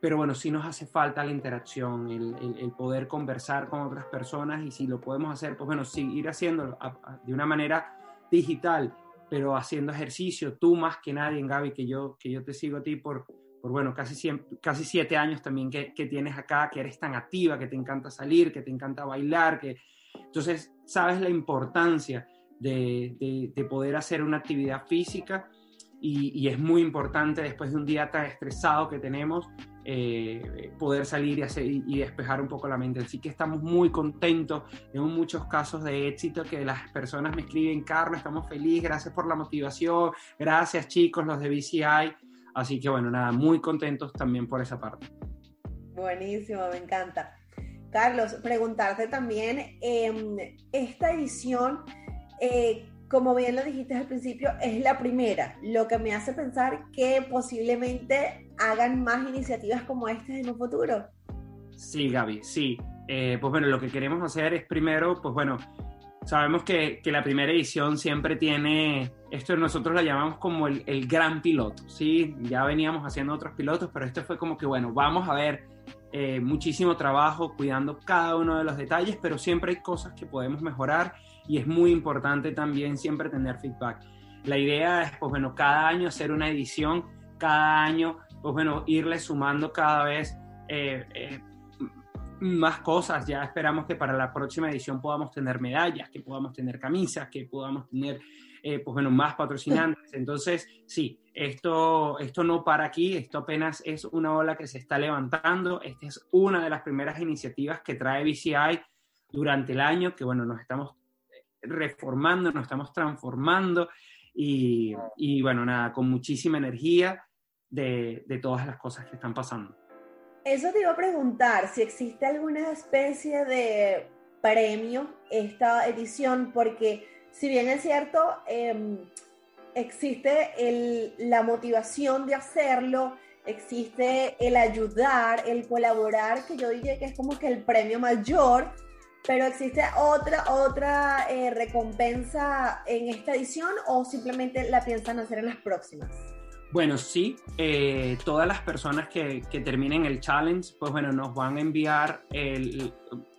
pero bueno, sí nos hace falta la interacción, el, el, el, poder conversar con otras personas y si lo podemos hacer, pues bueno, seguir haciéndolo a, a, de una manera digital, pero haciendo ejercicio, tú más que nadie, Gaby, que yo, que yo te sigo a ti por, por bueno, casi, casi siete años también que, que, tienes acá, que eres tan activa, que te encanta salir, que te encanta bailar, que entonces sabes la importancia de, de, de poder hacer una actividad física y, es muy importante después de un día tan estresado que tenemos, eh, poder salir y, despejar un poco la mente. Así que estamos muy contentos. Tengo muchos casos de éxito que las personas me escriben, Carlos, estamos felices, gracias por la motivación, gracias chicos, los de BCI. Así que bueno, nada, muy contentos también por esa parte. Buenísimo, me encanta. Carlos, preguntarte también, em, esta edición, eh, como bien lo dijiste al principio, es la primera, lo que me hace pensar que posiblemente hagan más iniciativas como estas en un futuro. Sí, Gaby, sí. Eh, pues bueno, lo que queremos hacer es primero, pues bueno, sabemos que, que, la primera edición siempre tiene, esto nosotros la llamamos como el, el, gran piloto, ¿sí? Ya veníamos haciendo otros pilotos, pero este fue como que, bueno, vamos a ver eh, muchísimo trabajo cuidando cada uno de los detalles, pero siempre hay cosas que podemos mejorar y es muy importante también siempre tener feedback. La idea es, pues bueno, cada año hacer una edición, cada año, pues bueno, irle sumando cada vez eh, eh, más cosas. Ya esperamos que para la próxima edición podamos tener medallas, que podamos tener camisas, que podamos tener, eh, pues bueno, más patrocinantes. Entonces, sí, esto, esto no para aquí, esto apenas es una ola que se está levantando. Esta es una de las primeras iniciativas que trae BCI durante el año, que bueno, nos estamos reformando, nos estamos transformando y, y bueno, nada, con muchísima energía de, todas las cosas que están pasando. Eso te iba a preguntar, si existe alguna especie de premio esta edición, porque si bien es cierto, eh, existe la motivación de hacerlo, existe el ayudar, el colaborar, que yo diría que es como que el premio mayor, pero existe otra, otra eh, recompensa en esta edición o simplemente la piensan hacer en las próximas. Bueno, sí, eh, todas las personas que, que, terminen el challenge, pues bueno, nos van a enviar el,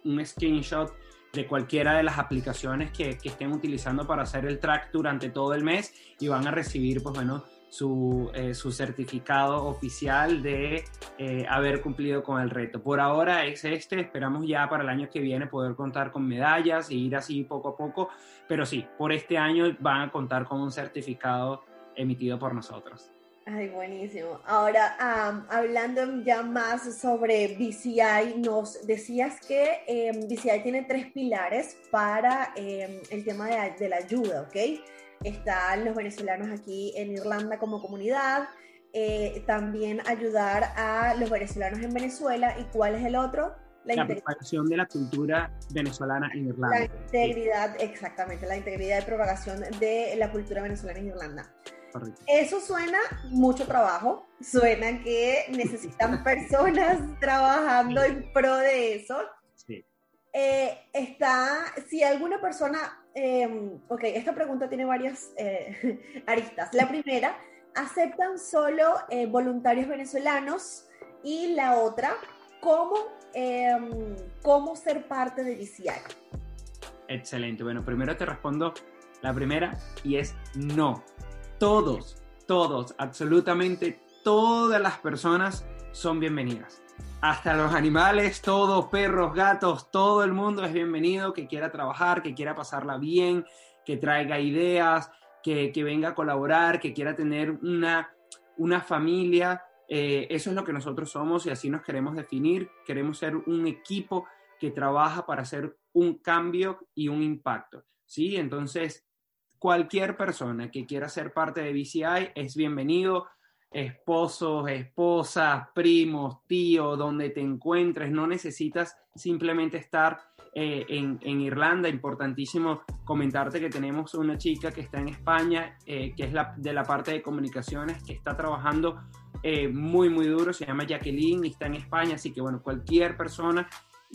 un screenshot de cualquiera de las aplicaciones que, que, estén utilizando para hacer el track durante todo el mes y van a recibir, pues bueno, su, eh, su certificado oficial de eh, haber cumplido con el reto. Por ahora es este, esperamos ya para el año que viene poder contar con medallas y ir así poco a poco, pero sí, por este año van a contar con un certificado emitido por nosotros. Ay, buenísimo. Ahora, um, hablando ya más sobre BCI, nos decías que eh, BCI tiene tres pilares para eh, el tema de, de, la ayuda, ¿ok? Están los venezolanos aquí en Irlanda como comunidad, eh, también ayudar a los venezolanos en Venezuela, ¿y cuál es el otro? La, la propagación de la cultura venezolana en Irlanda. La integridad, sí. exactamente, la integridad de propagación de la cultura venezolana en Irlanda. Correcto. Eso suena mucho trabajo, suena que necesitan personas trabajando en pro de eso. Sí. Eh, está, si alguna persona, eh, ok, esta pregunta tiene varias eh, aristas. La primera, ¿aceptan solo eh, voluntarios venezolanos? Y la otra, ¿cómo, em, ¿cómo ser parte de DCI? Excelente. Bueno, primero te respondo la primera y es no todos, todos, absolutamente todas las personas son bienvenidas. Hasta los animales, todos, perros, gatos, todo el mundo es bienvenido que quiera trabajar, que quiera pasarla bien, que traiga ideas, que, venga a colaborar, que quiera tener una, una familia. Eh, eso es lo que nosotros somos y así nos queremos definir. Queremos ser un equipo que trabaja para hacer un cambio y un impacto. ¿sí? Entonces, cualquier persona que quiera ser parte de BCI es bienvenido. Esposos, esposas, primos, tíos, donde te encuentres, no necesitas simplemente estar eh, en, en, Irlanda. Importantísimo comentarte que tenemos una chica que está en España, eh, que es la, de la parte de comunicaciones, que está trabajando eh, muy, muy duro. Se llama Jacqueline y está en España. Así que, bueno, cualquier persona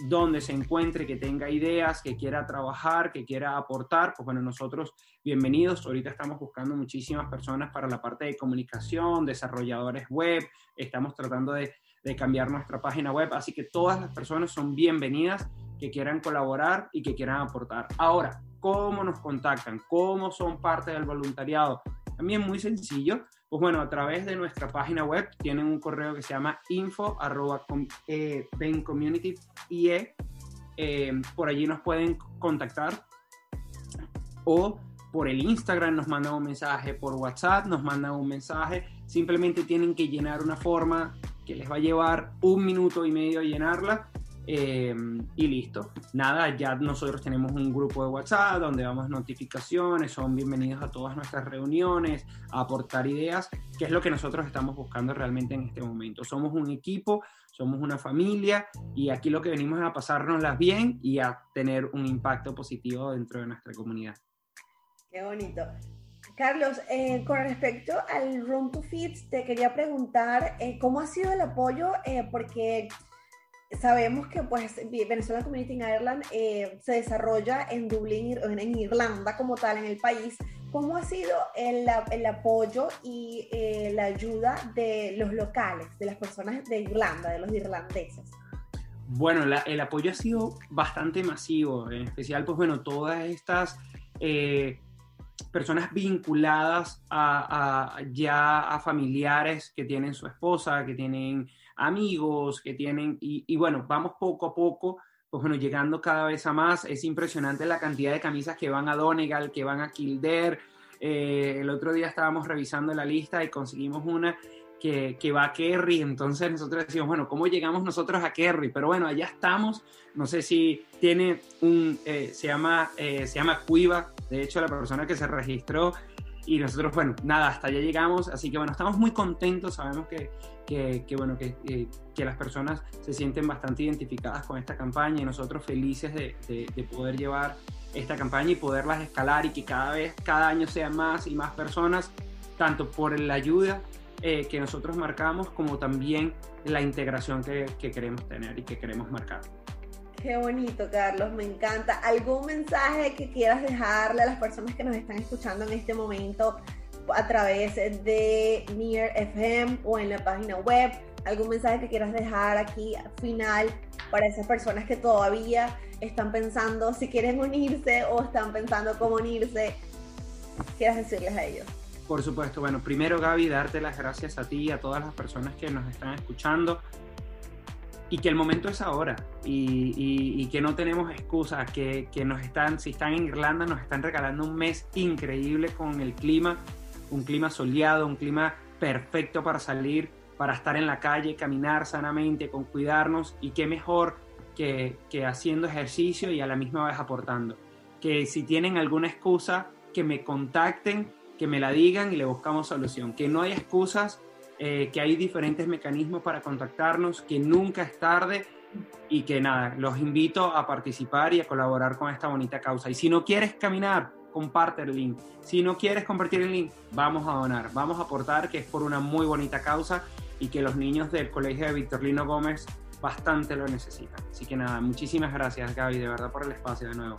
donde se encuentre, que tenga ideas, que quiera trabajar, que quiera aportar, pues bueno, nosotros bienvenidos. Ahorita estamos buscando muchísimas personas para la parte de comunicación, desarrolladores web, estamos tratando de, de cambiar nuestra página web, así que todas las personas son bienvenidas que quieran colaborar y que quieran aportar. Ahora, ¿cómo nos contactan? ¿Cómo son parte del voluntariado? También muy sencillo, pues bueno, a través de nuestra página web tienen un correo que se llama info arroba eh, community eh, por allí nos pueden contactar. O por el Instagram nos mandan un mensaje, por WhatsApp nos mandan un mensaje, simplemente tienen que llenar una forma que les va a llevar un minuto y medio a llenarla Em, y listo. Nada, ya nosotros tenemos un grupo de WhatsApp donde damos notificaciones, son bienvenidos a todas nuestras reuniones, a aportar ideas, que es lo que nosotros estamos buscando realmente en este momento. Somos un equipo, somos una familia y aquí lo que venimos es a pasárnoslas bien y a tener un impacto positivo dentro de nuestra comunidad. Qué bonito. Carlos, eh, con respecto al Room to Fit, te quería preguntar eh, cómo ha sido el apoyo, eh, porque sabemos que pues Venezuela Community in Ireland eh, se desarrolla en Dublín, en Irlanda como tal, en el país. ¿Cómo ha sido el, apoyo y eh, la ayuda de los locales, de las personas de Irlanda, de los irlandeses? Bueno, el apoyo ha sido bastante masivo, en especial, pues bueno, todas estas eh, personas vinculadas a, ya a familiares que tienen su esposa, que tienen amigos que tienen, y, bueno, vamos poco a poco, pues bueno, llegando cada vez a más. Es impresionante la cantidad de camisas que van a Donegal, que van a Kildare. Eh, el otro día estábamos revisando la lista y conseguimos una que, que, va a Kerry, entonces nosotros decimos, bueno, ¿cómo llegamos nosotros a Kerry? Pero bueno, allá estamos, no sé si tiene un, eh, se llama, eh, se llama Cuiva, de hecho la persona que se registró y nosotros, bueno, nada, hasta allá llegamos, así que bueno, estamos muy contentos, sabemos que, que, bueno, que, que, las personas se sienten bastante identificadas con esta campaña y nosotros felices de, de, poder llevar esta campaña y poderlas escalar y que cada vez, cada año sean más y más personas, tanto por la ayuda eh, que nosotros marcamos como también la integración que, que queremos tener y que queremos marcar. Qué bonito, Carlos, me encanta. ¿Algún mensaje que quieras dejarle a las personas que nos están escuchando en este momento a través de Near FM o en la página web? ¿Algún mensaje que quieras dejar aquí final para esas personas que todavía están pensando si quieren unirse o están pensando cómo unirse? ¿Quieras decirles a ellos? Por supuesto, bueno, primero Gaby, darte las gracias a ti y a todas las personas que nos están escuchando y que el momento es ahora y, y, que no tenemos excusas, que, que, nos están, si están en Irlanda, nos están regalando un mes increíble con el clima, un clima soleado, un clima perfecto para salir, para estar en la calle, caminar sanamente, con cuidarnos y qué mejor que, que haciendo ejercicio y a la misma vez aportando. Que si tienen alguna excusa, que me contacten, que me la digan y le buscamos solución. Que no hay excusas eh, que hay diferentes mecanismos para contactarnos, que nunca es tarde y que nada, los invito a participar y a colaborar con esta bonita causa. Y si no quieres caminar, comparte el link. Si no quieres compartir el link, vamos a donar, vamos a aportar que es por una muy bonita causa y que los niños del Colegio de Victorino Gómez bastante lo necesitan. Así que nada, muchísimas gracias Gaby, de verdad por el espacio de nuevo.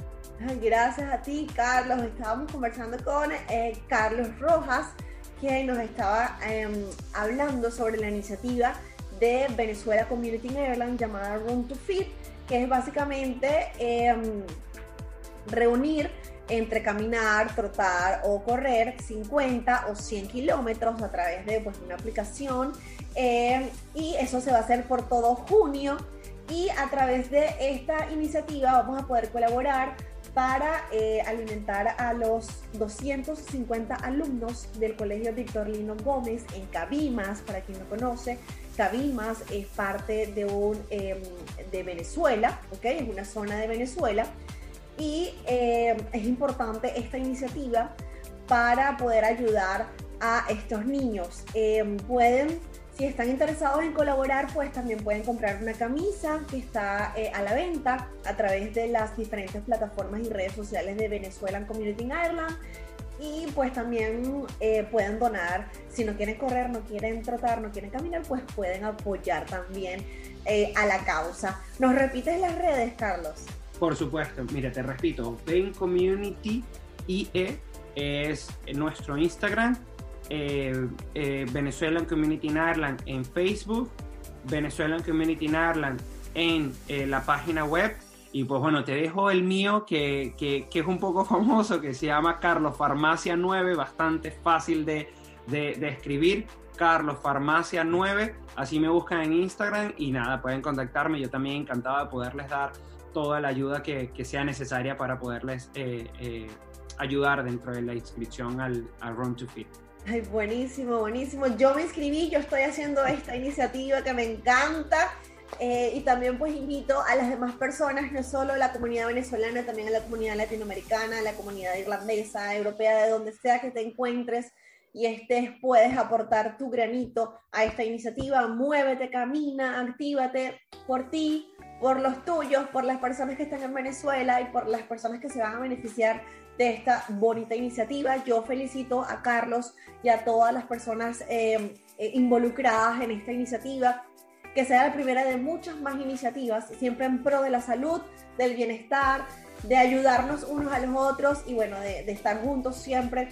Gracias a ti, Carlos. Estábamos conversando con eh, Carlos Rojas que nos estaba em, hablando sobre la iniciativa de Venezuela Community in Ireland llamada Room to Fit, que es básicamente em, reunir entre caminar, trotar o correr 50 o 100 kilómetros a través de pues, una aplicación em, y eso se va a hacer por todo junio y a través de esta iniciativa vamos a poder colaborar para eh, alimentar a los 250 alumnos del Colegio Víctor Lino Gómez en Cabimas, para quien no conoce. Cabimas es parte de, un, em, de Venezuela, ¿ok? Es una zona de Venezuela. Y em, es importante esta iniciativa para poder ayudar a estos niños. Em, pueden si están interesados en colaborar, pues también pueden comprar una camisa que está eh, a la venta a través de las diferentes plataformas y redes sociales de Venezuelan Community in Ireland. Y pues también eh, pueden donar, si no quieren correr, no quieren trotar, no quieren caminar, pues pueden apoyar también eh, a la causa. ¿Nos repites las redes, Carlos? Por supuesto, mire, te repito, Ven Community IE es nuestro Instagram Venezuelan Community in Ireland en Facebook, Venezuelan Community in Ireland en eh, la página web. Y pues bueno, te dejo el mío que, que, que, es un poco famoso, que se llama Carlos Farmacia 9, bastante fácil de, de, escribir. Carlos Farmacia 9, así me buscan en Instagram y nada, pueden contactarme. Yo también encantado de poderles dar toda la ayuda que, que sea necesaria para poderles eh, ayudar dentro de la inscripción al, al Run to Fit. Ay, buenísimo, buenísimo. Yo me inscribí, yo estoy haciendo esta iniciativa que me encanta. Eh, y también pues invito a las demás personas, no solo la comunidad venezolana, también a la comunidad latinoamericana, a la comunidad irlandesa, europea, de donde sea que te encuentres y estés, puedes aportar tu granito a esta iniciativa. Muévete, camina, actívate por ti, por los tuyos, por las personas que están en Venezuela y por las personas que se van a beneficiar de esta bonita iniciativa. Yo felicito a Carlos y a todas las personas eh, eh, involucradas en esta iniciativa que sea la primera de muchas más iniciativas, siempre en pro de la salud, del bienestar, de ayudarnos unos a los otros y bueno, de, estar juntos siempre,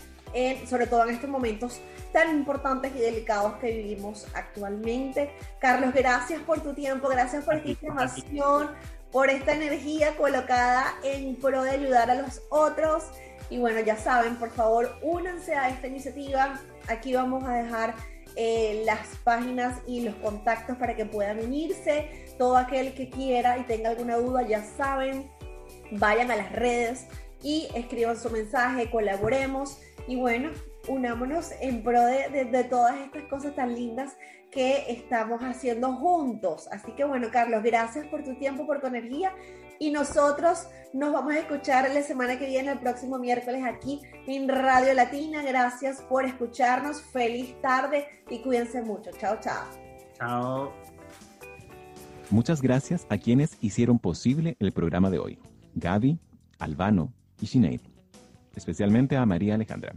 sobre todo en estos momentos tan importantes y delicados que vivimos actualmente. Carlos, gracias por tu tiempo, gracias por esta información, por esta energía colocada en pro de ayudar a los otros. Y bueno, ya saben, por favor, únanse a esta iniciativa. Aquí vamos a dejar eh, las páginas y los contactos para que puedan unirse. Todo aquel que quiera y tenga alguna duda, ya saben, vayan a las redes y escriban su mensaje, colaboremos y bueno, unámonos en pro de, de todas estas cosas tan lindas que estamos haciendo juntos. Así que bueno, Carlos, gracias por tu tiempo, por tu energía y nosotros nos vamos a escuchar la semana que viene, el próximo miércoles aquí en Radio Latina. Gracias por escucharnos. Feliz tarde y cuídense mucho. Chao, chao. Chao. Muchas gracias a quienes hicieron posible el programa de hoy. Gaby, Albano y Sinead. Especialmente a María Alejandra.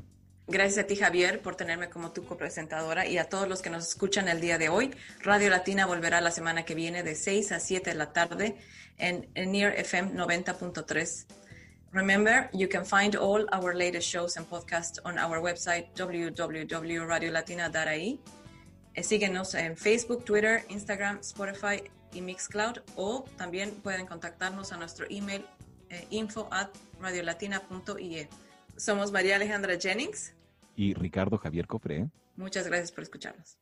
Gracias a ti, Javier, por tenerme como tu copresentadora y a todos los que nos escuchan el día de hoy. Radio Latina volverá la semana que viene de 6 a 7 de la tarde en, Near FM 90.3. Remember, you can find all our latest shows and podcasts on our website www.radiolatina.ai. Eh, síguenos en Facebook, Twitter, Instagram, Spotify y Mixcloud o también pueden contactarnos a nuestro email eh, info at radiolatina.ie. Somos María Alejandra Jennings y Ricardo Javier Cofré. Muchas gracias por escucharnos.